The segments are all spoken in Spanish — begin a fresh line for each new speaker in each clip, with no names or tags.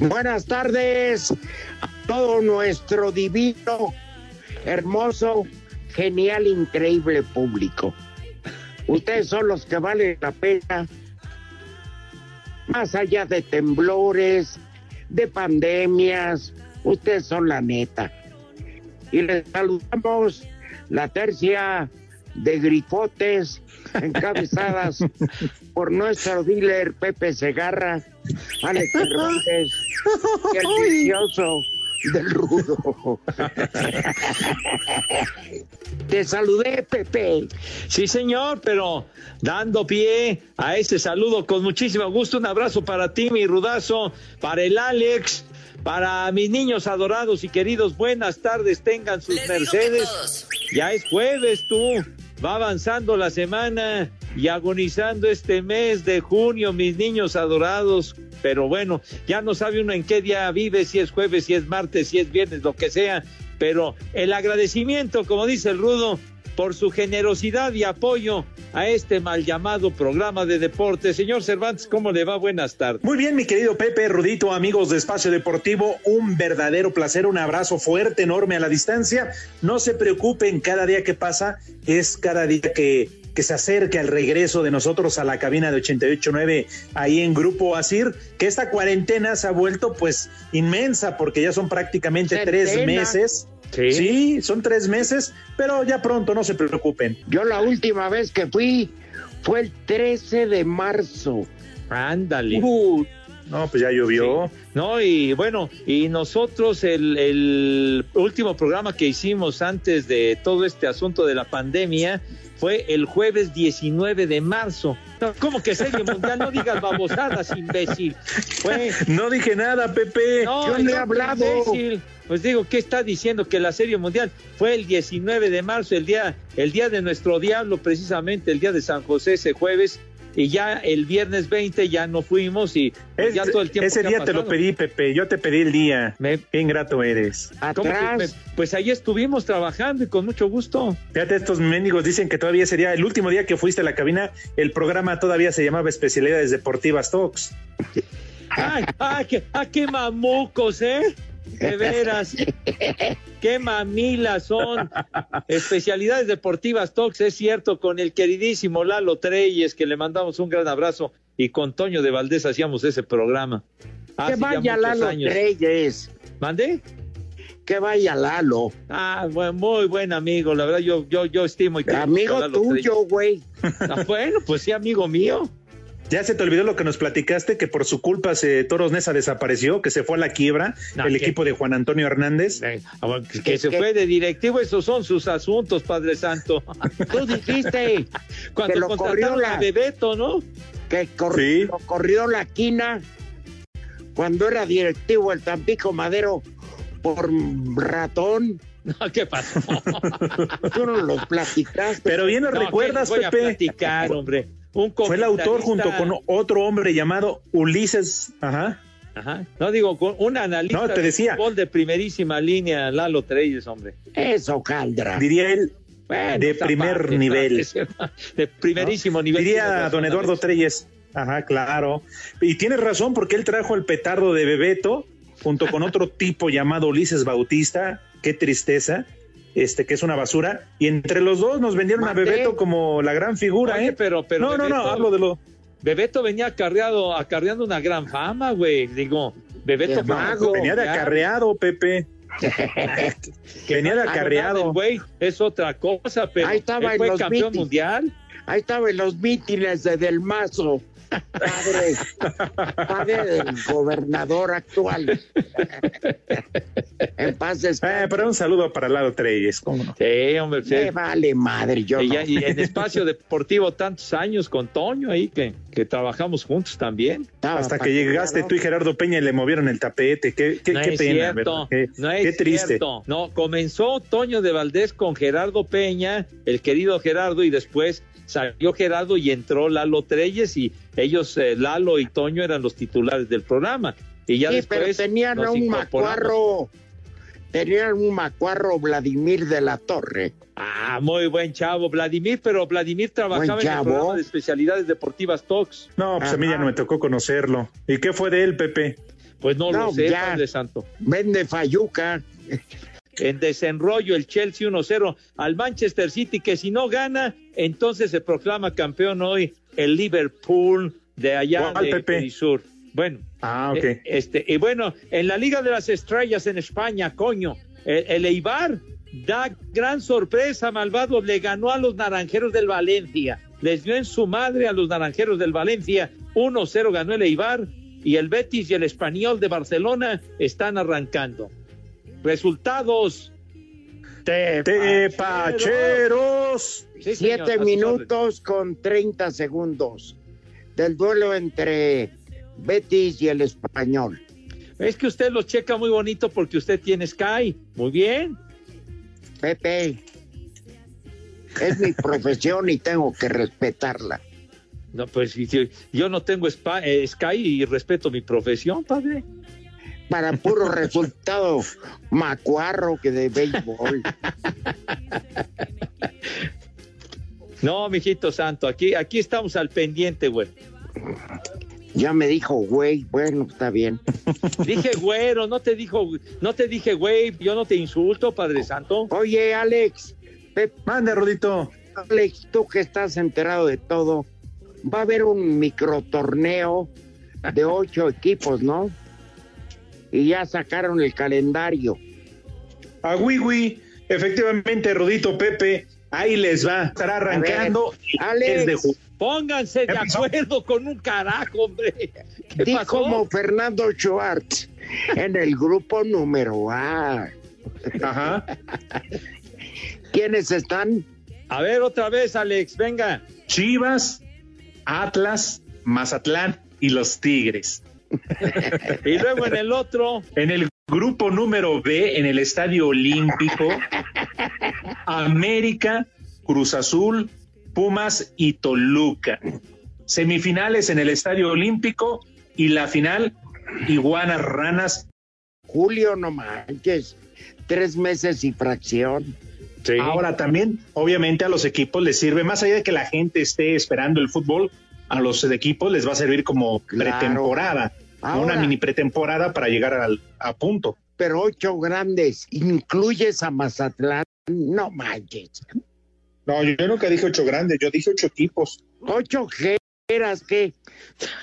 Buenas tardes a todo nuestro divino, hermoso, genial, increíble público. Ustedes son los que valen la pena, más allá de temblores, de pandemias, ustedes son la neta. Y les saludamos la tercia de grifotes encabezadas por nuestro dealer Pepe Segarra, Alex Cervantes y el vicioso del rudo. Te saludé, Pepe.
Sí, señor, pero dando pie a este saludo con muchísimo gusto. Un abrazo para ti, mi rudazo, para el Alex, para mis niños adorados y queridos. Buenas tardes, tengan sus mercedes. Ya es jueves, tú. Va avanzando la semana y agonizando este mes de junio, mis niños adorados. Pero bueno, ya no sabe uno en qué día vive, si es jueves, si es martes, si es viernes, lo que sea. Pero el agradecimiento, como dice el Rudo, por su generosidad y apoyo a este mal llamado programa de deporte. Señor Cervantes, ¿cómo le va? Buenas tardes.
Muy bien, mi querido Pepe, Rudito, amigos de Espacio Deportivo, un verdadero placer, un abrazo fuerte, enorme a la distancia. No se preocupen, cada día que pasa es cada día que, que se acerque al regreso de nosotros a la cabina de 88.9 ahí en Grupo Asir, que esta cuarentena se ha vuelto pues inmensa porque ya son prácticamente tres meses.
Sí.
sí, son tres meses, pero ya pronto, no se preocupen.
Yo la última vez que fui fue el 13 de marzo.
Ándale.
Uh, no, pues ya llovió.
No, y bueno, y nosotros el, el último programa que hicimos antes de todo este asunto de la pandemia fue el jueves 19 de marzo. No, ¿Cómo que serie mundial? No digas babosadas, imbécil. Fue,
No dije nada, Pepe.
no,
yo no he hablado.
imbécil. Pues digo, ¿qué está diciendo? Que la serie mundial fue el 19 de marzo, el día, el día de nuestro diablo, precisamente el día de San José, ese jueves, y ya el viernes 20 ya no fuimos y
Es-
ya todo el tiempo
ese día te lo pedí, Pepe. Yo te pedí el día.
Me-
Qué ingrato eres.
¿Cómo que
Atrás.
me- pues ahí estuvimos trabajando y con mucho gusto.
Fíjate, estos mendigos dicen que todavía sería el último día que fuiste a la cabina. El programa todavía se llamaba Especialidades Deportivas Talks.
Ay, ay, qué, ay, qué mamucos, ¿eh? De veras. Qué mamilas son. Especialidades deportivas Talks, es cierto, con el queridísimo Lalo Treyes, que le mandamos un gran abrazo, y con Toño de Valdés hacíamos ese programa.
Que
Hace
vaya Lalo
años.
Treyes.
¿Mandé?
Que vaya Lalo.
Ah, buen- muy buen amigo, la verdad, yo, yo, yo estimo y
Amigo tuyo, güey.
Ah, bueno, pues sí, amigo mío.
Ya se te olvidó lo que nos platicaste, que por su culpa se, Toros Nesa desapareció, que se fue a la quiebra
No,
el
¿qué?
equipo de Juan Antonio Hernández.
Eh, ah, Que, que
¿Qué-
se fue de directivo, esos son sus asuntos, Padre Santo.
Tú dijiste
Cuando
Que lo
contrataron
corrió la-
a Bebeto, ¿no?
que cor-
Sí.
lo corrió la quina cuando era directivo el Tampico Madero por ratón.
No, ¿Qué pasó?
Tú no lo platicaste.
Pero bien lo
No,
recuerdas,
¿qué les voy a
Pepe.
platicar, hombre. Un
Fue el autor junto con otro hombre llamado Ulises. Ajá.
Ajá. No digo, con un analista
No, te decía.
de fútbol de primerísima línea, Lalo Treyes, hombre.
Eso, Caldra.
Diría él,
Bueno,
de primer
parte,
nivel.
De primerísimo nivel.
Diría
razón,
don Eduardo. Treyes. Ajá, claro. Y tienes razón porque él trajo el petardo de Bebeto junto con otro tipo llamado Ulises Bautista. Qué tristeza. Este, que es una basura. Y entre los dos nos vendieron a. Bebeto como la gran figura,
Oye,
¿eh?
pero, pero
no, no, no, hablo de lo.
Bebeto venía acarreado, acarreando una gran fama, güey. Digo, Bebeto
mago.
Venía de acarreado, Pepe. Venía de acarreado.
güey, es otra cosa, pero
Ahí estaba
él
en
fue
los
campeón mundial.
Ahí estaba en los mítines de Del Mazo. Padre, padre del gobernador actual. En paz
Eh,
descanse.
pero un saludo para Lado Treyes, ¿cómo no?
Sí, hombre, sí.
Me vale madre, yo
Y,
no.
ya- y en espacio deportivo tantos años con Toño ahí que, que trabajamos juntos también.
Estaba
Hasta que llegaste tú y Gerardo Peña y le movieron el tapete. Qué, qué,
no
qué
es
pena,
cierto,
¿verdad? Qué,
no es
qué triste.
cierto. No, comenzó Toño de Valdés con Gerardo Peña, el querido Gerardo, y después salió Gerardo y entró Lalo Treyes y ellos, eh, Lalo y Toño, eran los titulares del programa. Y ya
Sí,
después
pero tenían
nos
un macuarro. Tenían un macuarro Vladimir de la Torre.
Ah, muy buen chavo, Vladimir, pero Vladimir trabajaba en el programa de especialidades deportivas Talks.
No, pues a mí ya no me tocó conocerlo. ¿Y qué fue de él, Pepe?
Pues no,
No,
lo sé,
ya.
Padre Santo.
Vende Fayuca.
En desenrollo el Chelsea 1-0 al Manchester City, que si no gana, entonces se proclama campeón hoy el Liverpool de allá
¿Cuál,
de, del sur. Bueno,
Ah, ok.
eh, este, y bueno, en la Liga de las Estrellas en España, coño, el, el Eibar da gran sorpresa, malvado, le ganó a los naranjeros del Valencia, les dio en su madre a los naranjeros del Valencia, 1-0 ganó el Eibar y el Betis y el Español de Barcelona están arrancando. Resultados.
Tepacheros.
Sí, señor,
Siete minutos con 30 segundos del duelo entre Betis y el Español.
Es que usted los checa muy bonito porque usted tiene Sky. Muy bien.
Pepe, es mi profesión y tengo que respetarla.
No, pues yo no tengo eh, Sky y respeto mi profesión, padre.
Para puro resultado macuarro que de béisbol.
No, mijito santo, aquí, aquí estamos al pendiente, güey.
Ya me dijo, güey, bueno, está bien.
Dije güero, no te dijo, no te dije güey, yo no te insulto, Padre Santo.
Oye, Alex, Pep,
Mande, Rodito.
Alex, tú que estás enterado de todo, va a haber un microtorneo de ocho equipos, ¿no? Y ya sacaron el calendario.
A Wiwi, efectivamente, Rodito Pepe, ahí les va. Estará arrancando
Alex.
10 de.
Pónganse de acuerdo con un carajo, hombre. ¿Qué
Di
pasó?
como Fernando Schwartz en el grupo número A.
Ajá.
¿Quiénes están?
A ver, otra vez, Alex, venga.
Chivas, Atlas, Mazatlán y los Tigres.
Y luego en el otro,
En el grupo número B, en el Estadio Olímpico, América, Cruz Azul, Pumas y Toluca. Semifinales en el Estadio Olímpico y la final, Iguanas Ranas.
Julio, no manches. Tres meses y fracción.
Ahora también, obviamente, a los equipos les sirve, más allá de que la gente esté esperando el fútbol, a los equipos les va a servir como
Claro.
pretemporada,
Ahora.
una mini pretemporada para llegar al, a punto.
Pero ocho grandes. ¿Incluyes a Mazatlán? No manches.
No, yo nunca dije ocho grandes, yo dije ocho equipos.
Ocho jeras que.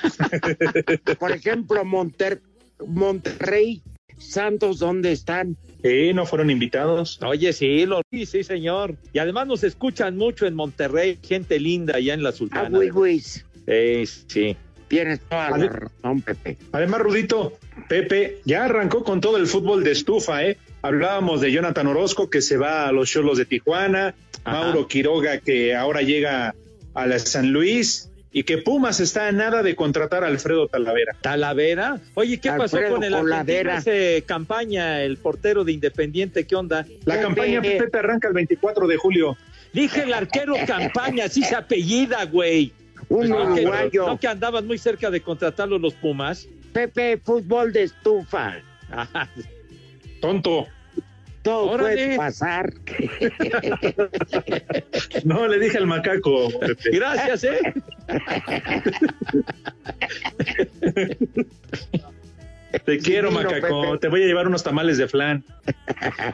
Por ejemplo, Monter- Monterrey, Santos, ¿dónde están?
Sí, no fueron invitados.
oye, sí, lo sí, sí, señor. Y además nos escuchan mucho en Monterrey, gente linda allá en la
Ah,
Sultana.
güey, güey.
Eh, sí.
Tienes toda la razón, Pepe.
Además, Rudito, Pepe ya arrancó con todo el fútbol de estufa, ¿eh? Hablábamos de Jonathan Orozco que se va a los Cholos de Tijuana,
Ajá.
Mauro Quiroga que ahora llega a la San Luis y que Pumas está a nada de contratar a Alfredo Talavera.
Talavera. Oye, ¿qué pasó con el argentino ese campaña, el portero de Independiente? ¿Qué onda?
La
Pepe.
campaña Pepe arranca el 24 de julio.
Dije el arquero campaña, así se apellida, güey.
Un
No que,
uruguayo.
no que andaban muy cerca de contratarlo los Pumas.
Pepe, fútbol de estufa.
Tonto.
Todo
Órale.
puede pasar.
No, le dije al macaco. Pepe.
Gracias, ¿eh?
Te quiero,
Divino,
macaco.
Pepe.
Te voy a llevar unos tamales de flan.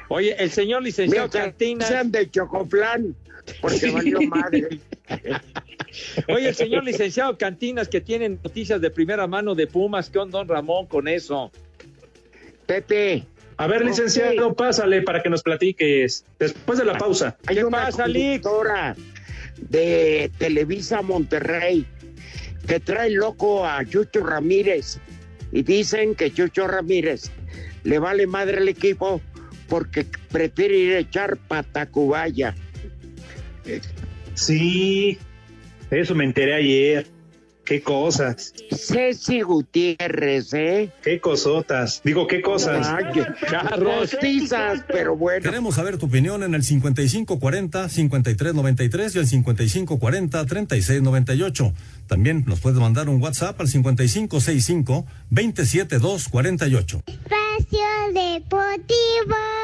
Oye, el señor licenciado
Mira,
Cantinas.
sean de chocoflán, porque valió madre.
Oye, el señor licenciado Cantinas que tiene noticias de primera mano de Pumas. ¿Qué onda, don Ramón, con eso?
Pepe,
A ver, licenciado, pásale para que nos platiques. Después de la pausa.
hay
¿Qué
una
pasa,
conductora de Televisa Monterrey que trae loco a Chucho Ramírez y dicen que Chucho Ramírez le vale madre el equipo porque prefiere ir a echar patacubaya.
Sí, eso me enteré ayer. Qué cosas,
Ceci Gutiérrez, ¿eh?
qué cosotas. Digo, qué cosas.
Ay, rostizas, pero bueno.
Queremos saber tu opinión en el 5540-5393 y el 5540-3698. También nos puedes mandar un WhatsApp al 5565-27248.
Espacio Deportivo.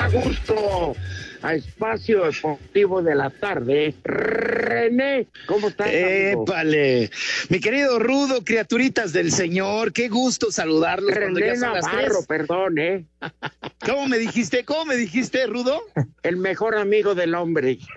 Da gusto a Espacio Deportivo de la Tarde, René, ¿cómo estás? amigo?
Épale. Mi querido Rudo, criaturitas del Señor, qué gusto saludarlos cuando
René
ya son las
Navarro,
tres.
perdón, ¿eh?
¿Cómo me dijiste? ¿Cómo me dijiste, Rudo?
El mejor amigo del hombre.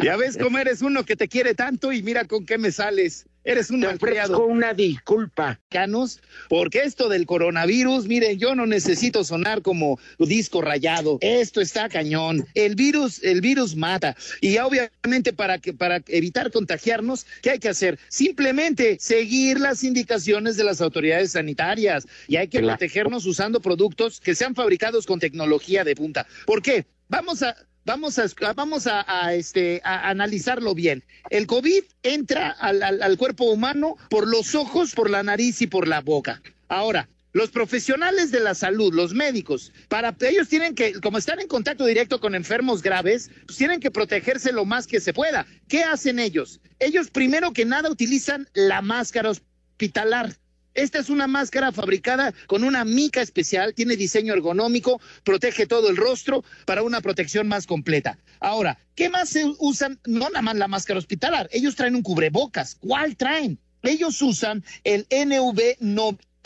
Ya ves cómo eres uno que te quiere tanto y mira con qué me sales. Eres un
Te ofrezco una disculpa.
mexicanos, porque esto del coronavirus, miren, yo no necesito sonar como disco rayado. Esto está cañón. El virus, el virus mata. Y obviamente para que para evitar contagiarnos, ¿qué hay que hacer? Simplemente seguir las indicaciones de las autoridades sanitarias y hay que
Claro.
protegernos usando productos que sean fabricados con tecnología de punta. ¿Por qué? Vamos a Vamos a, vamos a, este, a analizarlo bien. El COVID entra al, al- al cuerpo humano por los ojos, por la nariz y por la boca. Ahora, los profesionales de la salud, los médicos, para ellos tienen que, como están en contacto directo con enfermos graves, pues tienen que protegerse lo más que se pueda. ¿Qué hacen ellos? Ellos primero que nada utilizan la máscara hospitalar. Esta es una máscara fabricada con una mica especial, tiene diseño ergonómico, protege todo el rostro para una protección más completa. Ahora, ¿qué más se usan? No nada más la máscara hospitalar, ellos traen un cubrebocas. ¿Cuál traen? Ellos usan el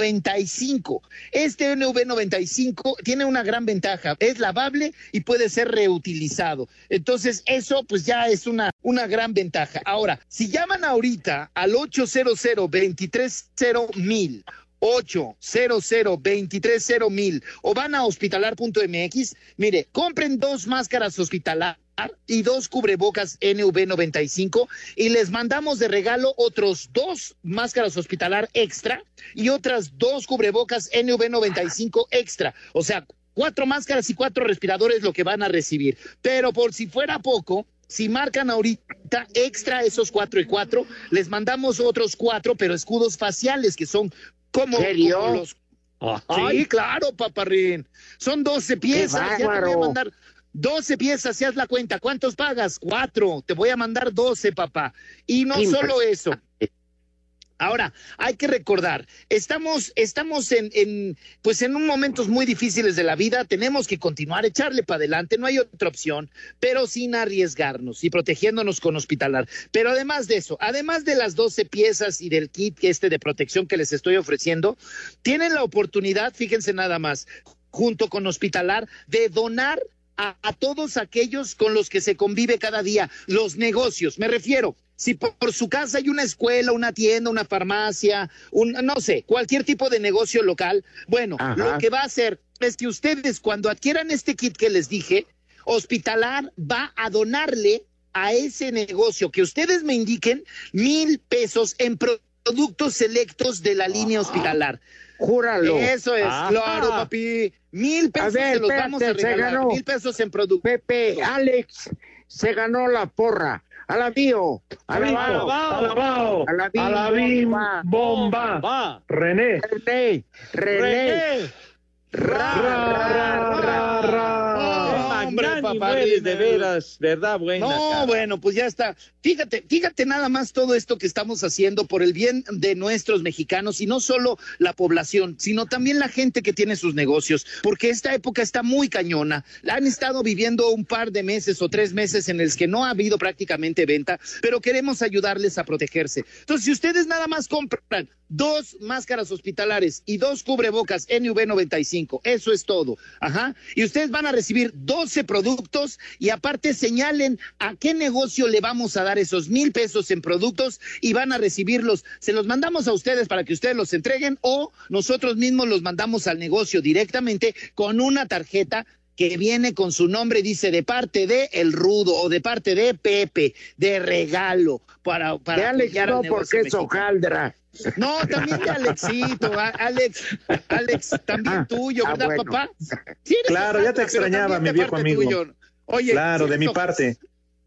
NV95. Este NV95 tiene una gran ventaja, es lavable y puede ser reutilizado. Entonces, eso pues ya es una, una gran ventaja. Ahora, si llaman ahorita al 800 230 mil 800 mil o van a hospitalar.mx, mire, compren dos máscaras hospitalar y dos cubrebocas NV95 y les mandamos de regalo otros dos máscaras hospitalar extra y otras dos cubrebocas NV95 extra. O sea, cuatro máscaras y cuatro respiradores lo que van a recibir. Pero por si fuera poco, si marcan ahorita extra esos cuatro y cuatro, les mandamos otros cuatro, pero escudos faciales que son como,
¿Serio?
como los Sí, claro, paparrín. Son 12 piezas. Ya te voy a mandar 12 piezas, si haz la cuenta. ¿Cuántos pagas? Cuatro. Te voy a mandar 12, papá. Y no solo eso. Ahora, hay que recordar, estamos, estamos en, en, pues en un momentos muy difíciles de la vida, tenemos que continuar, echarle para adelante, no hay otra opción, pero sin arriesgarnos y protegiéndonos con hospitalar. Pero además de eso, además de las 12 piezas y del kit este de protección que les estoy ofreciendo, tienen la oportunidad, fíjense nada más, junto con hospitalar, de donar a, a todos aquellos con los que se convive cada día, los negocios, me refiero. Si por, por su casa hay una escuela, una tienda, una farmacia, un, no sé, cualquier tipo de negocio local, bueno,
Ajá.
lo que va a hacer es que ustedes cuando adquieran este kit que les dije, Hospitalar va a donarle a ese negocio que ustedes me indiquen mil pesos en pro- productos selectos de la línea hospitalar.
Júralo.
Eso es,
Ajá.
claro, papi. Mil pesos
ver,
se los
espérate,
vamos a
se
regalar.
ganó.
Mil pesos en productos.
Pepe, Alex, se ganó la porra. Alabío, alabao,
Alabao,
Alabim,
alabim,
bomba.
bomba.
Va.
René,
René, René,
René.
ra,
ra, ra, ra, ra.
Hombre, papá.
de veras, verdad buena.
No,
cara.
bueno, pues ya está. Fíjate, fíjate nada más todo esto que estamos haciendo por el bien de nuestros mexicanos y no solo la población, sino también la gente que tiene sus negocios, porque esta época está muy cañona. Han estado viviendo un par de meses o tres meses en los que no ha habido prácticamente venta, pero queremos ayudarles a protegerse. Entonces, si ustedes nada más compran dos máscaras hospitalares y dos cubrebocas NV95, eso es todo. Ajá. Y ustedes van a recibir 12 productos y aparte señalen a qué negocio le vamos a dar esos mil pesos en productos y van a recibirlos. Se los mandamos a ustedes para que ustedes los entreguen o nosotros mismos los mandamos al negocio directamente con una tarjeta que viene con su nombre, dice de parte de El Rudo o de parte de Pepe, de regalo para, para
De Alex no, porque es hojaldra.
No, también de Alexito, Alex, Alex, también
Ah,
tuyo,
ah,
¿verdad,
bueno.
papá? Sí
Claro,
hojaldra,
ya te extrañaba, mi viejo amigo.
tuyo. Oye,
Claro,
sí
de mi parte.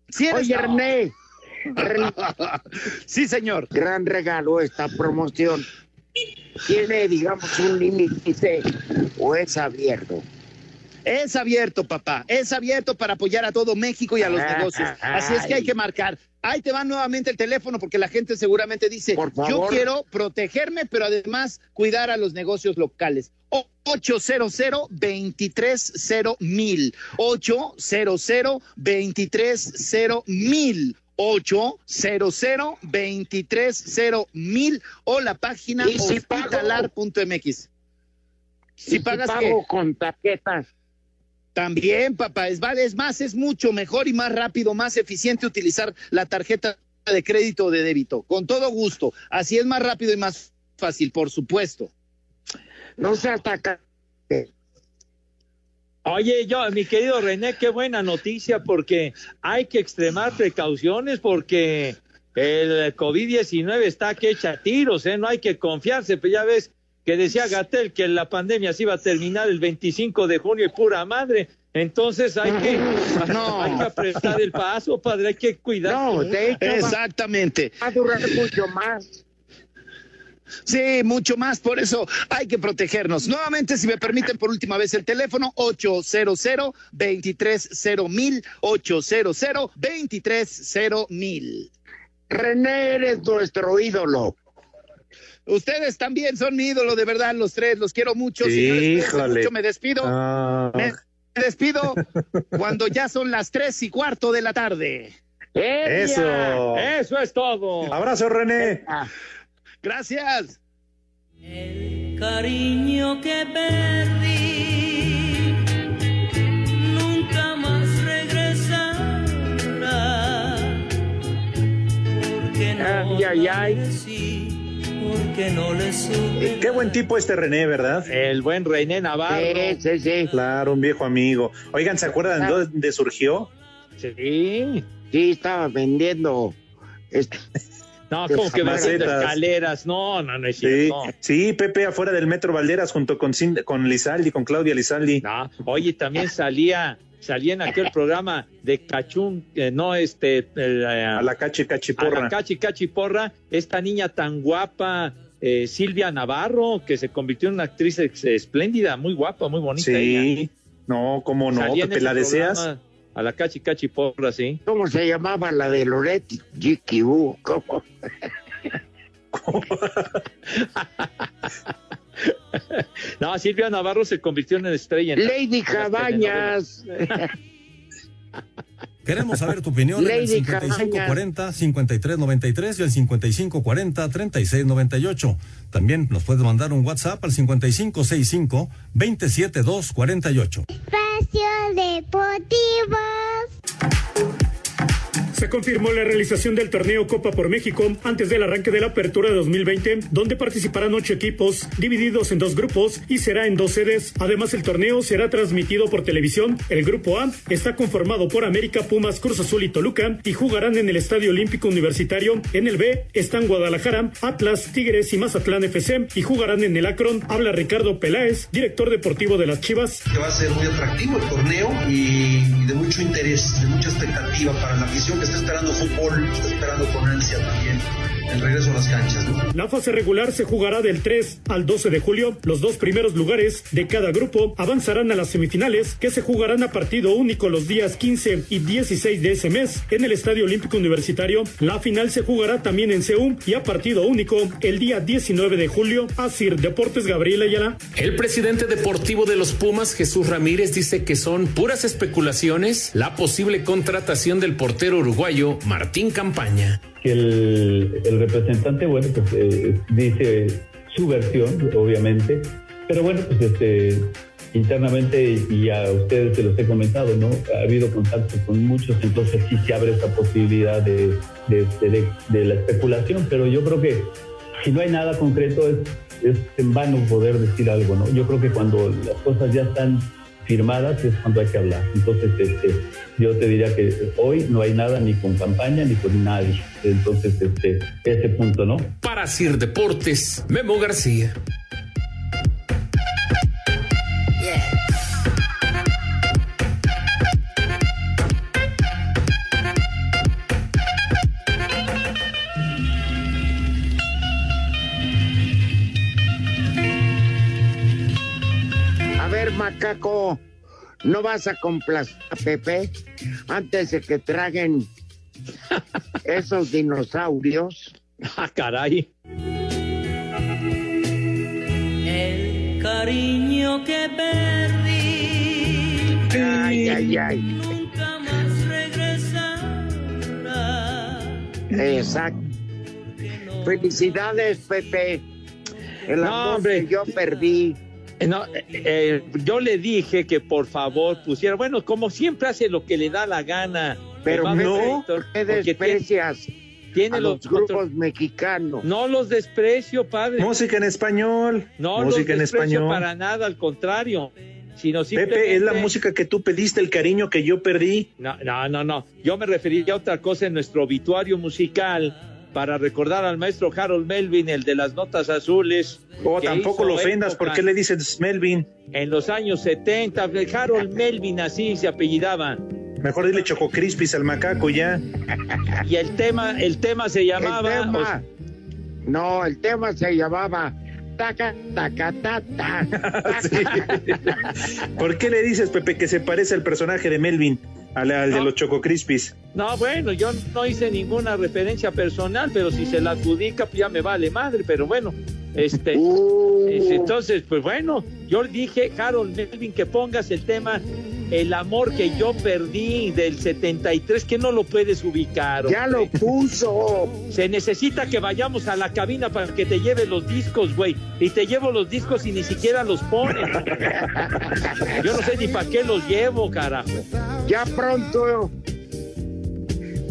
sí eres
Oye, René,
Sí, señor.
gran regalo esta promoción. ¿Tiene, digamos, un límite o es abierto?
Es abierto, papá. Es abierto para apoyar a todo México y a los
Ah,
negocios. Así es que hay que marcar. Ahí te va nuevamente el teléfono porque la gente seguramente dice, yo quiero protegerme, pero además cuidar a los negocios locales. O- 800 230 mil 800 230 mil 800 230 mil o la página
¿Y si
hospitalar.mx. Si
¿Y
pagas
pago con tarjetas.
También, papá, es, vale, es más, es mucho mejor y más rápido, más eficiente utilizar la tarjeta de crédito o de débito. Con todo gusto. Así es más rápido y más fácil, por supuesto.
No se ataca.
Oye, yo, mi querido René, qué buena noticia porque hay que extremar precauciones porque el COVID-19 está que echa tiros, ¿eh? No hay que confiarse, pero ya ves que decía Gatel que la pandemia se iba a terminar el 25 de junio y pura madre. Entonces hay que,
No.
hay que apretar el paso, padre, hay que cuidar.
No, de hecho va,
Exactamente.
va a durar mucho más.
Sí, mucho más, por eso hay que protegernos. Nuevamente, si me permiten por última vez el teléfono, 800 230 mil 800 230 mil.
René, eres nuestro ídolo.
Ustedes también son mi ídolo, de verdad, los tres, los quiero mucho. Señores,
híjole.
mucho, me despido.
Ah,
Me despido cuando ya son las tres y cuarto de la tarde.
Eso.
Eso es todo.
Abrazo, René.
Gracias.
El cariño que perdí nunca más regresará. Porque no
Ay, ay, ay.
Porque no le supe
Qué buen tipo este René, ¿verdad?
El buen René Navarro.
sí, sí, sí.
Claro, un viejo amigo. Oigan, ¿se acuerdan de dónde surgió?
Sí.
Sí, estaba vendiendo. este,
No, como que
Macetas.
escaleras. No, no, no es
Sí,
cierto.
sí, Pepe afuera del Metro Valderas junto con, con Lizaldi, con Claudia Lizaldi.
No, oye, también salía, salía en aquel programa de Cachún, eh, no este, el, eh,
A la cachi
a
cachiporra.
la Cachi Cachi Porra, esta niña tan guapa, eh, Silvia Navarro, que se convirtió en una actriz ex- espléndida, muy guapa, muy bonita. ella.
Sí, no, cómo no,
Salía ese
¿la deseas?
A la Cachi Cachi Porra, sí.
¿Cómo se llamaba la de Loretti? GQ. ¿Cómo?
No, Silvia Navarro se convirtió en estrella. en la-
Lady
telenovelas.
Cabañas.
Queremos saber tu opinión en el
Lady
5540-5393 y el 5540-3698. También nos puedes mandar un WhatsApp al 5565-27248.
Espacio Deportivo.
Se confirmó la realización del torneo Copa por México antes del arranque de la apertura de 2020, donde participarán ocho equipos divididos en dos grupos y será en dos sedes. Además, el torneo será transmitido por televisión. El grupo A está conformado por América, Pumas, Cruz Azul y Toluca y jugarán en el Estadio Olímpico Universitario. En el B están Guadalajara, Atlas, Tigres y Mazatlán FC y jugarán en el Akron. Habla Ricardo Peláez, director deportivo de las Chivas.
que va a ser muy atractivo el torneo y, de mucho interés, de mucha expectativa para la afición que está está esperando fútbol, está esperando con ansia también el regreso a las canchas. ¿no?
La fase regular se jugará del 3 al 12 de julio. Los dos primeros lugares de cada grupo avanzarán a las semifinales que se jugarán a partido único los días 15 y 16 de ese mes en el Estadio Olímpico Universitario. La final se jugará también en Seúl y a partido único el día 19 de julio. Asir Deportes Gabriel Ayala.
El presidente deportivo de los Pumas, Jesús Ramírez, dice que son puras especulaciones la posible contratación del portero uruguayo Martín Campaña
que el, el representante, bueno, pues eh, dice su versión, obviamente, pero bueno, pues este, internamente, y a ustedes se los he comentado, ¿no? Ha habido contacto con muchos, entonces sí se abre esa posibilidad de, de, de, de la especulación, pero yo creo que si no hay nada concreto es, es en vano poder decir algo, ¿no? Yo creo que cuando las cosas ya están firmadas es cuando hay que hablar. Entonces, este, yo te diría que hoy no hay nada ni con campaña ni con nadie. Entonces, este, ese punto, ¿no?
Para Sir Deportes, Memo García.
Macaco, ¿no vas a complacer a Pepe antes de que traguen esos dinosaurios?
Ah, caray.
El cariño que perdí
Ay, ay, ay.
nunca más regresará.
Exacto. Felicidades, Pepe. El amor que yo perdí.
Eh, No, eh, eh, yo le dije que por favor pusiera, bueno, como siempre hace lo que le da la gana.
Pero
Eh,
no,
Héctor,
¿por qué
porque
desprecias
tiene, tiene
a
los,
los grupos mexicanos?
No los desprecio, padre.
Música en español.
No
música
los
en
desprecio
español.
para nada, al contrario. Sino simplemente...
Pepe, es la música que tú pediste, el cariño que yo perdí.
No, no, no, no. Yo me refería a otra cosa en nuestro obituario musical para recordar al maestro Harold Melvin, el de las notas azules.
O
que
tampoco lo ofendas, ¿por qué le dices Melvin?
En los años 70, Harold Melvin así se apellidaba.
Mejor dile Choco Crispis al macaco ya.
Y el tema, el tema se llamaba.
El tema- No, el tema se llamaba taca, taca, ta, ta, taca.
¿Por qué le dices, Pepe, que se parece al personaje de Melvin, al, al de
No.
los Choco Crispis?
No, bueno, yo no hice ninguna referencia personal, pero si se la adjudica, pues ya me vale madre, pero bueno, este,
Uh,
es- entonces, pues bueno, yo dije, Harold Melvin, que pongas el tema El amor que yo perdí del 73, que no lo puedes ubicar.
ya lo puso.
Se necesita que vayamos a la cabina para que te lleve los discos, güey. Y te llevo los discos y ni siquiera los pones. Yo no sé ni para qué los llevo, carajo.
Ya pronto,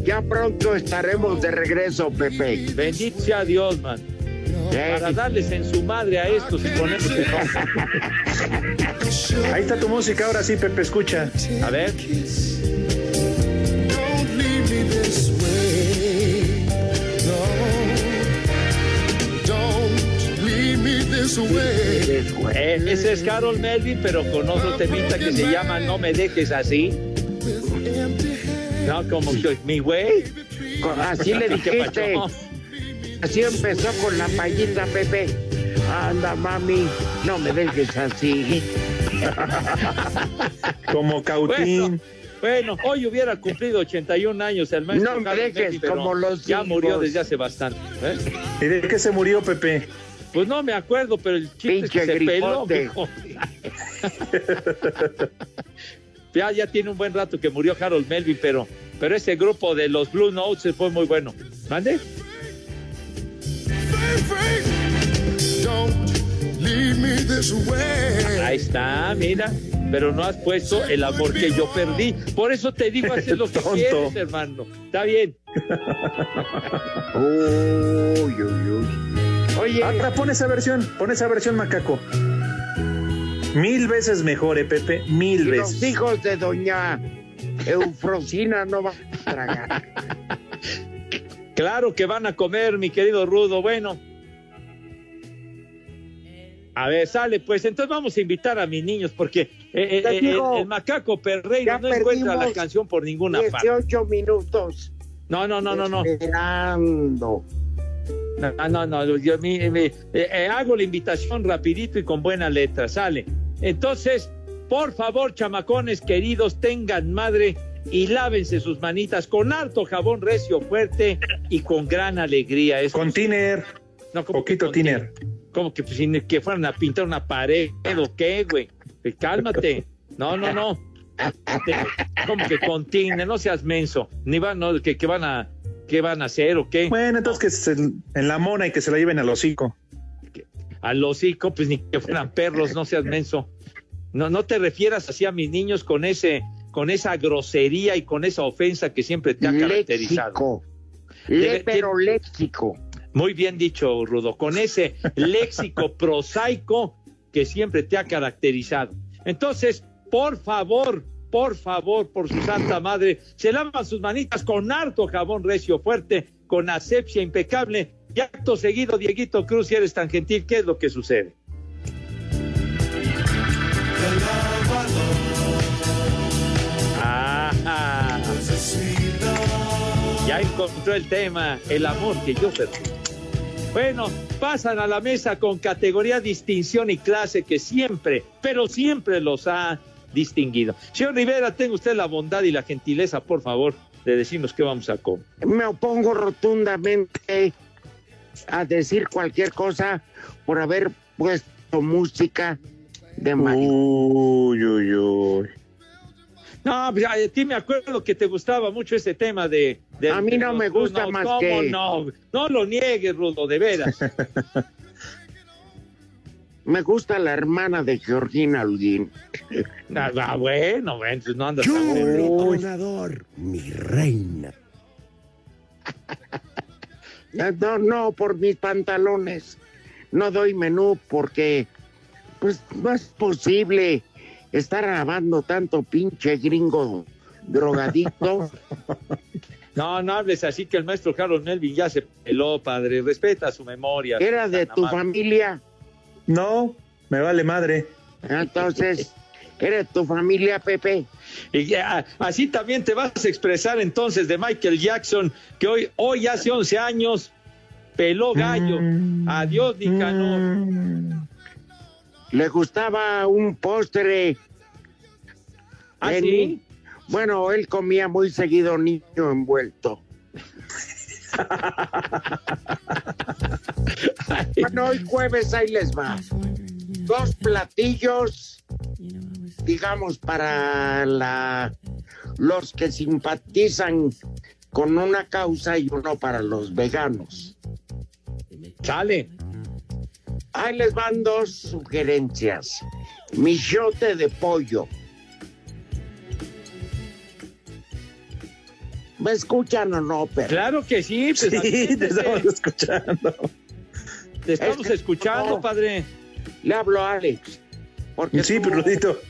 ya pronto estaremos de regreso, Pepe.
Bendito sea Dios, man. Para darles en su madre a estos y ponemos el nombre.
Ahí está tu música, ahora sí, Pepe, escucha.
A ver.
Don't leave me this way. No. Don't leave me this way.
Eh, ese es Carol Melvin, pero con otro temita que se llama No me dejes así. No, como que, mi güey.
Así le
¿Qué
dijiste. Así empezó con la payita, Pepe. Anda, mami, no me dejes así.
Como Cautín.
Bueno, hoy hubiera cumplido 81 años el maestro.
No me dejes como los
Ya murió
hijos.
desde hace bastante. ¿eh?
¿Y de qué se murió, Pepe?
Pues no me acuerdo, pero el chiste es que
Pinche
se peló. ya, ya tiene un buen rato que murió Harold Melvin, pero, pero ese grupo de los Blue Notes fue muy bueno. ¿Mande? Ahí está, mira. Pero no has puesto el amor que yo perdí. Por eso te digo, haces lo que
Tonto.
quieres, hermano. Está bien.
Uy, uy, uy. Oye,
Ahora pon esa versión, pon esa versión, macaco. Mil veces mejor, eh, Pepe, mil
y
veces.
los hijos de doña Eufrosina no van a tragar.
Claro que van a comer, mi querido Rudo. Bueno. A ver, sale, pues entonces vamos a invitar a mis niños porque eh, eh, eh,
digo,
el, el macaco Perreiro
ya
no encuentra la canción por ninguna parte.
18 minutos.
No, no, no, no, no.
Esperando.
No, no, no, yo mi- mi- eh, eh, hago la invitación rapidito y con buena letra, sale. Entonces, por favor, chamacones queridos, tengan madre y lávense sus manitas con harto jabón recio fuerte y con gran alegría. Eso
Con tiner.
No,
Poquito tiner.
Como que, pues, sin que fueran a pintar una pared o qué, güey. Pues, cálmate. No, no, no. Como que con tiner, no seas menso. Ni van, no, que, que van a, ¿qué van a hacer o qué?
Bueno, entonces que se- en la mona y que se la lleven al hocico.
al hocico, pues ni que fueran perros, no seas menso. No, no te refieras así a mis niños con ese, con esa grosería y con esa ofensa que siempre te ha caracterizado.
Léxico. Le, pero léxico.
Muy bien dicho, Rudo, con ese léxico prosaico que siempre te ha caracterizado. Entonces, por favor, por favor, por su santa madre, se lavan sus manitas con harto jabón recio fuerte, con asepsia impecable. Y acto seguido, Dieguito Cruz, si eres tan gentil, ¿qué es lo que sucede? Ajá. Ya encontró el tema, el amor que yo perdí. Bueno, pasan a la mesa con categoría, distinción y clase que siempre, pero siempre los ha distinguido. Señor Rivera, tenga usted la bondad y la gentileza, por favor, de decirnos qué vamos a comer.
Me opongo rotundamente a decir cualquier cosa por haber puesto música de Mario.
Uy, uy, uy.
No, pues, a ti me acuerdo que te gustaba mucho ese tema de... de-
A mí no me gusta más
¿cómo
que-
no? No lo niegues, Rudo, de veras.
Me gusta la hermana de Georgina Ludín.
Ah, ah, bueno, bueno, pues no andas...
Chulo
mi reina.
No, no, por mis pantalones. No doy menú porque, pues, no es posible estar grabando tanto pinche gringo drogadicto.
No, no hables así que el maestro Carlos Melvin ya se peló, padre. Respeta su memoria.
¿Era de tu
amable.
familia?
No, me vale madre.
Entonces, ¿eres tu familia, Pepe?
Y ya, así también te vas a expresar entonces de Michael Jackson, que hoy, hoy hace 11 años peló gallo. Adiós, Nicanor.
¿Le gustaba un postre?
¿Ah, sí?
Bueno, él comía muy seguido niño envuelto. bueno, hoy jueves ahí les va. Dos platillos, digamos, para la los que simpatizan con una causa y uno para los veganos.
Sale.
Ahí les van dos sugerencias. Michote de pollo. ¿Me escuchan o no, pero?
Claro que sí, pues,
Sí, te estamos escuchando.
Te estamos
Es que-
escuchando,
no.
padre.
Le hablo a Alex. Porque
Sí,
tú-
pero Rudito,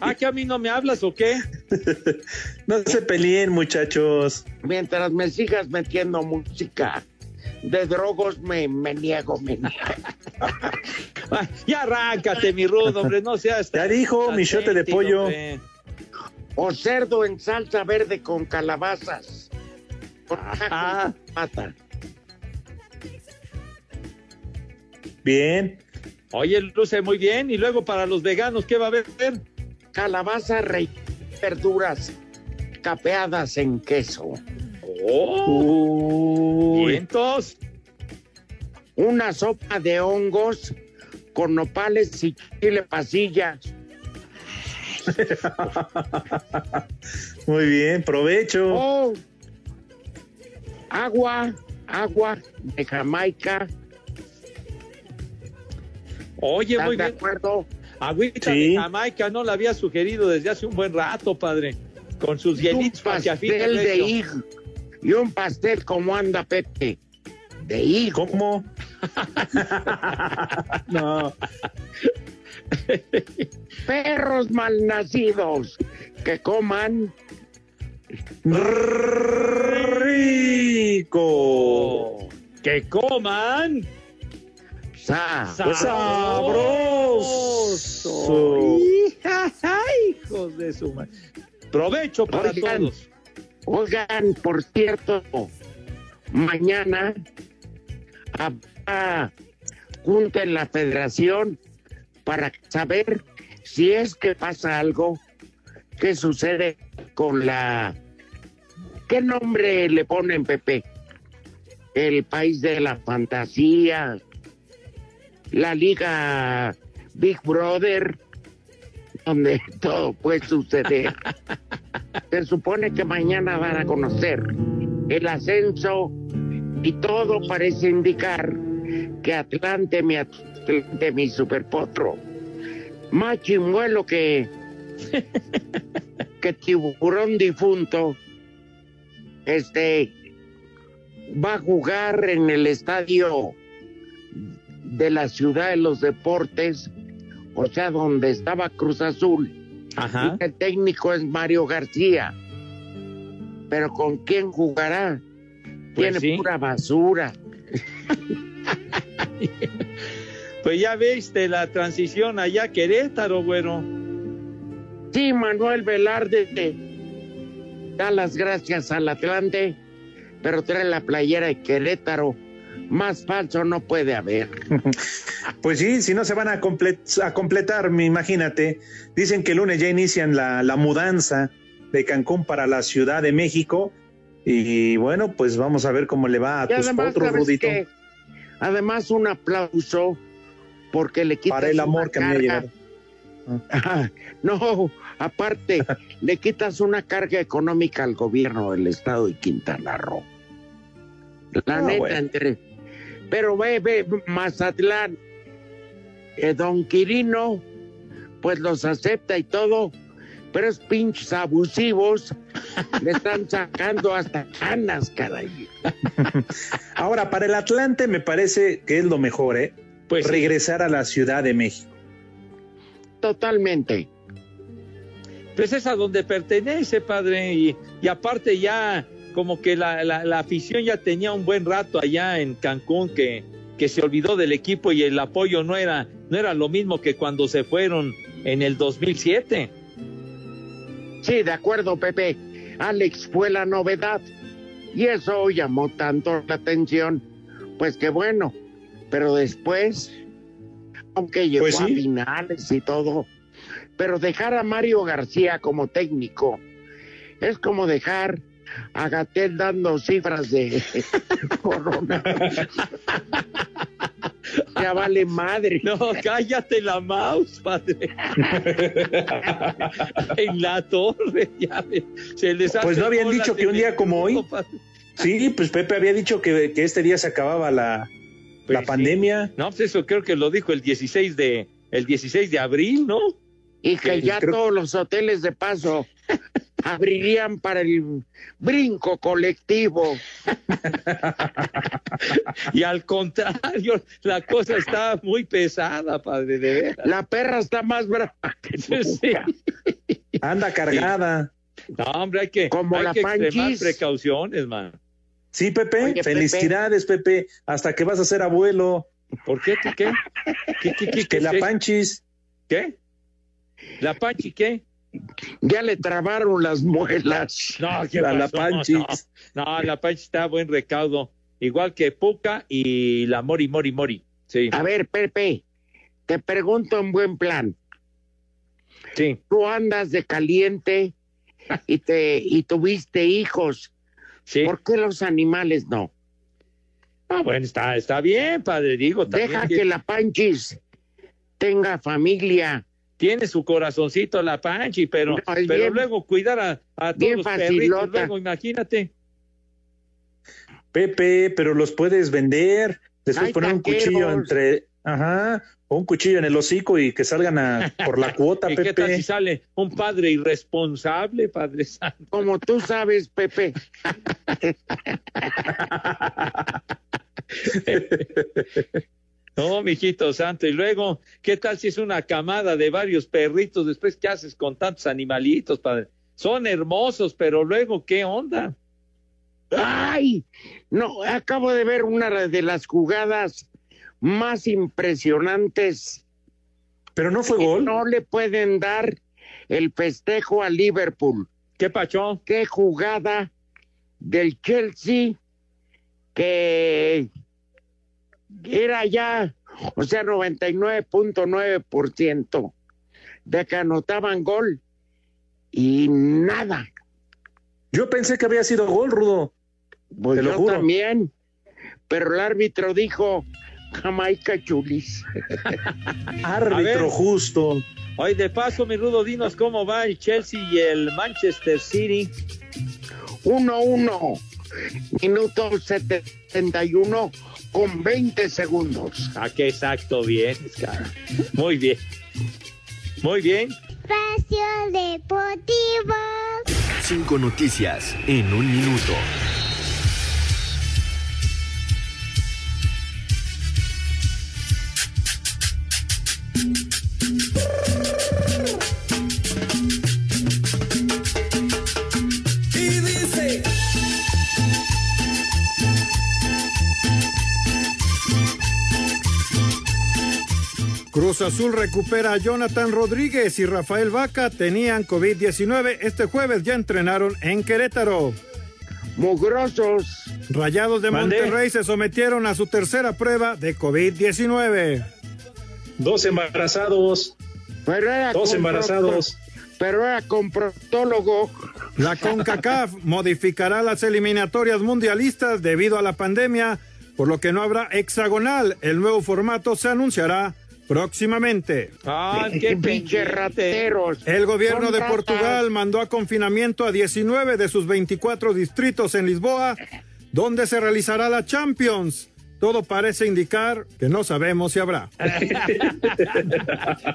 ¿Ah, que a mí no me hablas o qué?
no se peleen, muchachos.
mientras me sigas metiendo música de drogos, me, me niego, me niego.
Ya arráncate, mi rudo, hombre, no seas
Ya dijo, michote de pollo.
hombre.
O cerdo en salsa verde con calabazas. Con
Ah.
pata.
Bien.
Oye, luce muy bien. Y luego para los veganos, ¿qué va a haber?
Calabaza rey verduras capeadas en queso.
Oh,
Uy.
vientos.
Una sopa de hongos con nopales y chile pasilla.
Muy bien, provecho.
Oh, agua, agua de Jamaica.
Oye,
¿Estás
muy
de
bien.
acuerdo?
Agüita
Sí.
de Jamaica, no la había sugerido desde hace un buen rato, padre. Con sus
un
hielitos para que afine
pastel de higo. Y un pastel como anda Pepe. De higo.
¿Cómo? no.
Perros malnacidos que coman
Rico.
Que coman
sa.
Sabroso.
Hija, Hijos de su madre. Provecho para
Oigan.
todos.
Oigan, por cierto, mañana habrá junta en la federación para saber si es que pasa algo, qué sucede con la... ¿Qué nombre le ponen, Pepe? El país de la fantasía, la liga Big Brother, donde todo puede suceder. Se supone que mañana van a conocer el ascenso y todo parece indicar que Atlante, mi Atlante, mi superpotro, más chimuelo que, que tiburón difunto, este, va a jugar en el estadio de la ciudad de los deportes, o sea, donde estaba Cruz Azul.
Ajá.
Y el técnico es Mario García. Pero ¿con quién jugará?
Pues
Tiene
sí.
pura basura.
Pues ya viste la transición allá a Querétaro, güero.
Sí, Manuel Velarde te da las gracias al Atlante, pero trae la playera de Querétaro. Más falso no puede haber.
Pues sí, si no se van a, comple- a completar, me imagínate. Dicen que el lunes ya inician la, la mudanza de Cancún para la Ciudad de México. Y bueno, pues vamos a ver cómo le va a
Y
tus
además,
otros,
¿sabes
Rudito.
qué? Además, un aplauso porque le quitas
Para el amor
una
que me ha.
No, aparte, le quitas una carga económica al gobierno del estado de Quintana Roo. La
Ah,
neta,
bueno.
entre- Pero ve, ve, Mazatlán, eh, don Quirino, pues los acepta y todo, pero es pinches abusivos, le están sacando hasta canas, caray.
Ahora, para el Atlante me parece que es lo mejor, ¿eh?
Pues sí.
Regresar a la Ciudad de México.
Totalmente.
Pues es a donde pertenece, padre. Y, y aparte ya como que la, la- la afición ya tenía un buen rato allá en Cancún que, que se olvidó del equipo y el apoyo no era, no era lo mismo que cuando se fueron en el 2007.
Sí, de acuerdo, Pepe. Alex fue la novedad. Y eso llamó tanto la atención. Pues que bueno. Pero después, aunque llegó
Pues sí.
a finales y todo, pero dejar a Mario García como técnico es como dejar a Gatel dando cifras de corona. ya vale madre.
No, cállate la mouse, padre. en la torre, ya ve, se les hace
Pues no habían dicho que un día como hoy. Sí, pues Pepe había dicho que, que este día se acababa la,
Pues
la
sí.
pandemia.
No, pues eso creo que lo dijo el 16 de, el 16 de abril, ¿no?
Y que
Sí,
ya
creo-
todos los hoteles de paso abrirían para el brinco colectivo.
Y al contrario, la cosa está muy pesada, padre, de veras.
La perra está más brava que
Sí.
Anda cargada.
No, hombre, hay que,
Como
hay
la
que extremar
Panchis.
precauciones, man.
Sí, Pepe,
Oye,
felicidades, Pepe. Hasta que vas a ser abuelo.
¿Por qué? ¿Tú qué? ¿Qué, qué, qué,
Que
qué,
la
qué?
Panchis.
¿Qué? ¿La Panchi qué?
Ya le trabaron las muelas.
No, ¿qué
La-? Panchis.
No, no, la Panchi está a buen recaudo. Igual que Puca y la Mori, Mori, Mori. Sí,
A ver, Pepe, te pregunto en buen plan.
sí.
Tú andas de caliente y te y tuviste hijos.
sí.
¿Por qué los animales no?
Ah, bueno, está, está bien, padre, digo.
Deja
tiene,
que la Panchis tenga familia.
Tiene su corazoncito la Panchi, pero,
No,
pero
bien-
luego cuidar a, a todos los perritos, luego imagínate.
Pepe, pero los puedes vender. Después poner un cuchillo entre. Ajá. O un cuchillo en el hocico y que salgan a, por la cuota,
¿Y qué tal si
Pepe.
sale un padre irresponsable, padre santo?
Como tú sabes, Pepe.
No, mijito santo. Y luego, ¿qué tal si es una camada de varios perritos? Después, ¿qué haces con tantos animalitos, padre? Son hermosos, pero luego, ¿qué onda?
¡Ay! No, acabo de ver una de las jugadas más impresionantes.
Pero no fue gol.
No le pueden dar el festejo a Liverpool.
¿Qué pachó?
¡Qué jugada del Chelsea que era ya, o sea, 99.9% de que anotaban gol y nada.
Yo pensé que había sido gol, Rudo.
Pues
Te lo
yo
juro.
también, pero el árbitro dijo Jamaica Chulis.
Árbitro justo.
Hoy de paso, mi Rudo, dinos cómo va el Chelsea y el Manchester City.
1-1, minuto 71 con 20 segundos.
Ah, qué exacto, bien, cara. Muy bien. Muy bien.
Espacio Deportivo.
Cinco noticias en un minuto.
Cruz Azul recupera a Jonathan Rodríguez y Rafael Vaca tenían COVID-19. Este jueves ya entrenaron en Querétaro.
Mugrosos.
Rayados de. Monterrey se sometieron a su tercera prueba de COVID-19.
Dos embarazados.
Pero era
Dos embarazados.
Pero era con proctólogo.
La CONCACAF modificará las eliminatorias mundialistas debido a la pandemia, por lo que no habrá hexagonal. El nuevo formato se anunciará próximamente.
Ah, qué
pinche
pendiente.
rateros.
El gobierno de. Portugal mandó a confinamiento a 19 de sus 24 distritos en Lisboa, donde se realizará la Champions. Todo parece indicar que no sabemos si habrá.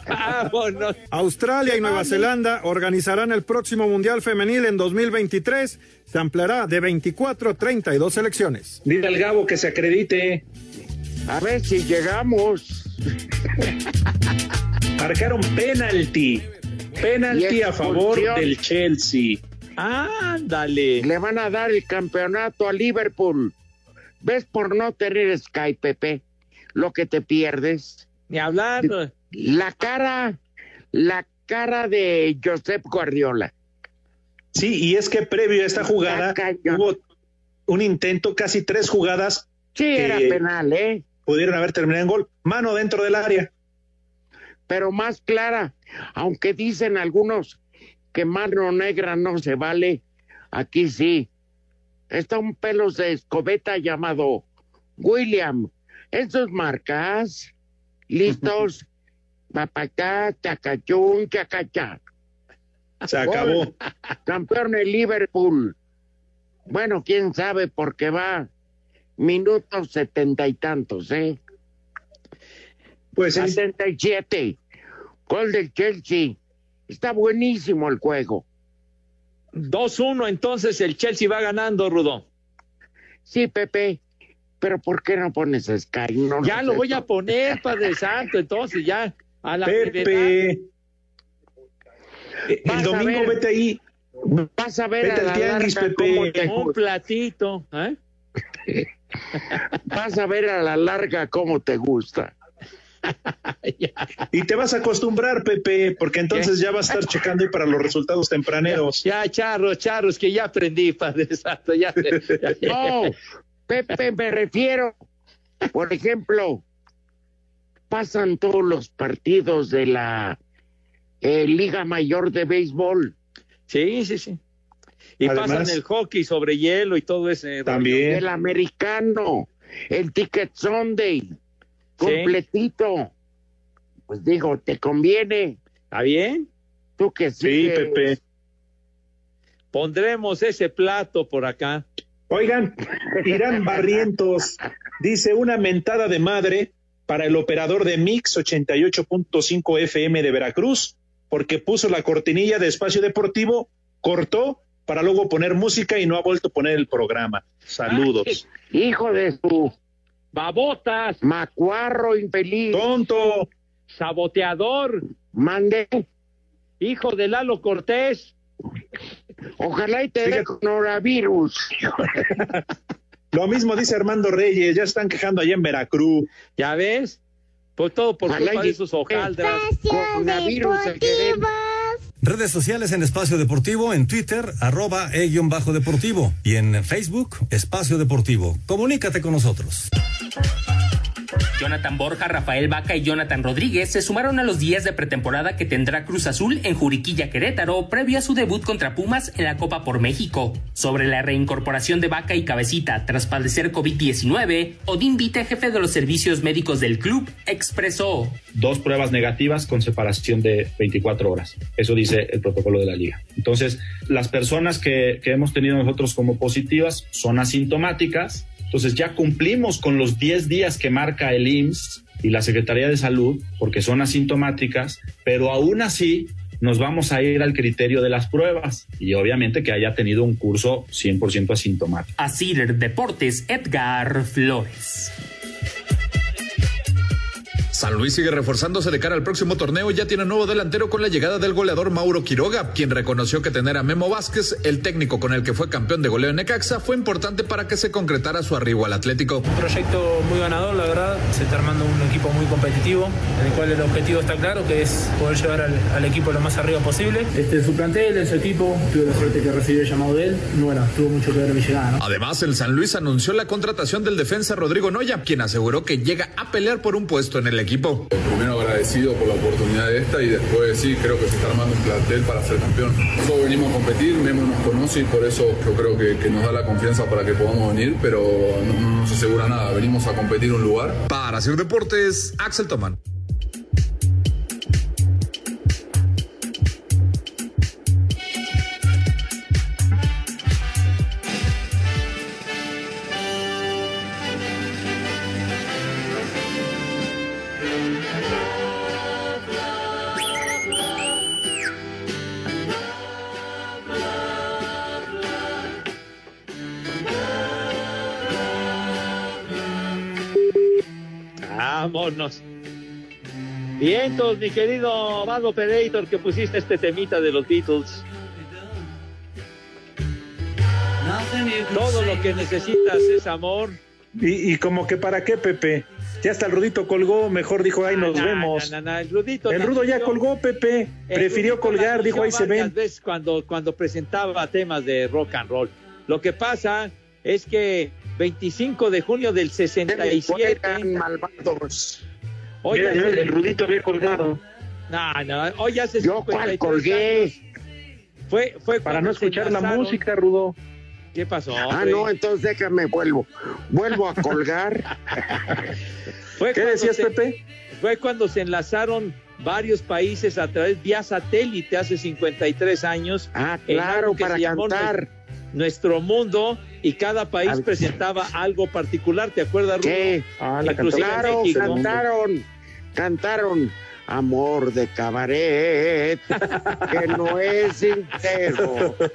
Vámonos.
Australia y Nueva Zelanda organizarán el próximo Mundial Femenil en 2023. Se ampliará de 24 a 32 selecciones.
Dile al Gabo que se acredite.
A ver si llegamos.
Marcaron penalti. Penalti a favor del Chelsea.
Ándale.
Le van a dar el campeonato a Liverpool. ¿Ves por no tener Sky, Pepe? Lo que te pierdes.
Ni hablar.
La cara, la cara de Josep Guardiola.
Sí, y es que previo a esta jugada hubo un intento, casi tres jugadas
Sí,
Que-
era penal, ¿eh?
Pudieron haber terminado en gol. Mano dentro del área.
Pero más clara. Aunque dicen algunos que mano negra no se vale, aquí sí. Está un pelos de escobeta llamado William. Esos marcas, listos, papacá, chacachún, chacachá.
Se acabó.
Gol. Campeón el Liverpool. Bueno, quién sabe porque va minutos setenta y tantos, ¿eh?
Pues es,
77. Gol del Chelsea. Está buenísimo el juego.
2-1, entonces el Chelsea va ganando, Rudo.
Sí, Pepe. Pero ¿por qué no pones Sky? No
Ya lo voy a poner, Padre Santo, entonces ya a la.
Pepe. Eh, El domingo
ver.
vete ahí.
Vas a ver
Vete
a la
tianguis, Pepe.
Un platito, ¿eh?
Vas a ver a la larga cómo te gusta.
Y te vas a acostumbrar, Pepe, porque entonces ya vas a estar checando para los resultados tempraneros.
Ya, charros, charros, que ya aprendí, Padre Santo, ya. ya- ya-
No, Pepe, me refiero. Por ejemplo, pasan todos los partidos de la eh, Liga Mayor de Béisbol.
Sí, sí, sí. Y
Además-
pasan el hockey sobre hielo y todo ese. rollo.
También.
El americano, el Ticket Sunday, completito. Pues digo, ¿te conviene?
¿Está bien?
Tú que
Sí,
sigues.
Pepe.
Pondremos ese plato por acá.
Oigan, Irán Barrientos dice una mentada de madre para el operador de Mix 88.5 FM de Veracruz, porque puso la cortinilla de espacio deportivo, cortó para luego poner música y no ha vuelto a poner el programa. Saludos.
Hijo de su
Babotas,
macuarro infeliz.
Tonto.
saboteador,
Mande.
hijo de Lalo Cortés.
Ojalá y te dé coronavirus.
Lo mismo dice Armando Reyes, ya están quejando allá en Veracruz.
¿Ya ves? Pues todo por
Ojalá
culpa
y-
de esos hojaldras.
Coronavirus,
Redes sociales en Espacio Deportivo, en Twitter, arroba e-bajo deportivo y en Facebook, Espacio Deportivo. Comunícate con nosotros.
Jonathan Borja, Rafael Vaca y Jonathan Rodríguez se sumaron a los días de pretemporada que tendrá Cruz Azul en Juriquilla, Querétaro, previo a su debut contra Pumas en la Copa por México. Sobre la reincorporación de Vaca y Cabecita tras padecer COVID-19, Odín Vite, jefe de los servicios médicos del club, expresó.
Dos pruebas negativas con separación de 24 horas. Eso dice el protocolo de la liga. Entonces, las personas que, que hemos tenido nosotros como positivas son asintomáticas entonces ya cumplimos con los 10 días que marca el IMSS y la Secretaría de Salud, porque son asintomáticas, pero aún así nos vamos a ir al criterio de las pruebas y obviamente que haya tenido un curso 100% asintomático.
Así Deportes, Edgar Flores.
San Luis sigue reforzándose de cara al próximo torneo y ya tiene nuevo delantero con la llegada del goleador Mauro Quiroga, quien reconoció que tener a Memo Vázquez, el técnico con el que fue campeón de goleo en Necaxa, fue importante para que se concretara su arribo al Atlético.
Un proyecto muy ganador, la verdad. Se está armando un equipo muy competitivo, en el cual el objetivo está claro, que es poder llevar al, al equipo lo más arriba posible. Este es su plantel, en su equipo. Tuve la suerte que recibió el llamado de él. Bueno, tuvo mucho que ver mi llegada. ¿no?
Además, el San Luis anunció la contratación del defensa Rodrigo Noya, quien aseguró que llega a pelear por un puesto en el equipo.
Primero agradecido por la oportunidad de esta y después sí, creo que se está armando un plantel para ser campeón. Nosotros venimos a competir, Memo nos conoce y por eso yo creo que, que nos da la confianza para que podamos venir, pero no, no nos asegura nada, venimos a competir un lugar.
Para hacer deportes, Axel Toman.
Vámonos. Vientos, mi querido Mago Operator, que pusiste este temita de los Beatles. Todo lo que necesitas es amor.
Y, y como que para qué, Pepe. Ya hasta el Rudito colgó, mejor dijo, ahí nos
Na, na,
vemos.
na, na, el Rudito,
El Rudo ya
nació-
colgó, Pepe. Prefirió colgar, dijo, ahí se ven.
veces cuando, cuando presentaba temas de rock and roll. Lo que pasa es que 25 de junio del 67.
malvados.
Oye,
Mira, el Rudito había colgado.
No, no, hoy hace
Yo cuál
53
colgué.
años. Fue, fue
Para no escuchar la música, Rudo.
¿Qué pasó?
Ah, no, entonces déjame vuelvo. Vuelvo a colgar.
Fue
¿Qué decías,
se-
Pepe?
Fue cuando se enlazaron varios países a través vía satélite hace 53 años.
Ah, claro, para
llamó
cantar.
Nuestro mundo y cada país
Al-
presentaba algo particular, ¿te acuerdas, Rudo?
¿Qué?
Ah, la.
Claro, cantaron, cantaron amor de cabaret, que no es sincero.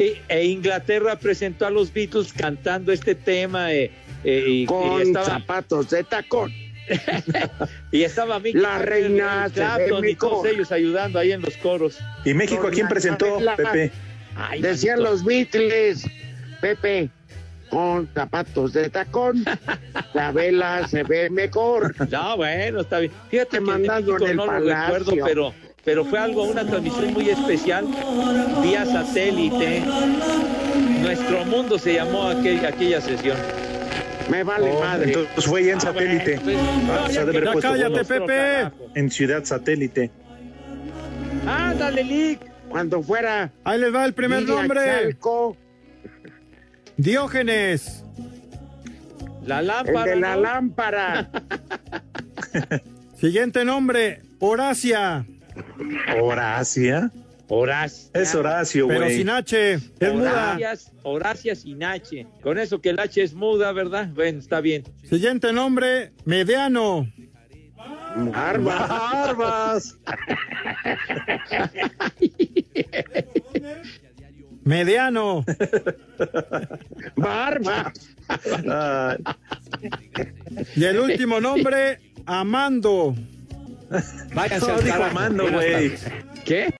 E, e Inglaterra presentó a los Beatles cantando este tema eh, eh, y, y
Con
estaba,
zapatos de tacón.
y estaba Mick
La reina
Clapton y todos ellos ayudando ahí en los coros.
¿Y México a quién presentó,
la-
Pepe?
Ay,
Decían
manito.
los Beatles, Pepe, con zapatos de tacón, la vela se ve mejor.
No, bueno, está bien. Fíjate que en
mandando en el
no lo
palacio.
recuerdo, pero, pero fue algo, una transmisión muy especial, vía satélite. Nuestro mundo se llamó aquel- aquella sesión.
Me vale
Oh,
madre.
entonces fue ya en satélite.
Pues,
Ah, pues ha de haber
Ya cállate, Pepe.
En Ciudad Satélite.
Ándale, Lick.
Cuando fuera
Ahí les va el primer
Lidia
nombre.
Chalco,
Diógenes.
La
el
lámpara.
de la
¿no?
lámpara.
Siguiente nombre, Horacia.
Horacia.
Horacio.
Es Horacio,
Pero
güey.
sin H. Es muda.
Horacias, Horacia sin H. Con eso que el H es muda, ¿verdad? Bueno, está bien.
Siguiente nombre, Mediano.
Barbas.
Mediano.
Barba.
Y el último nombre, Amando.
Váyanse
no,
al
dijo. Amando, güey.
¿Qué?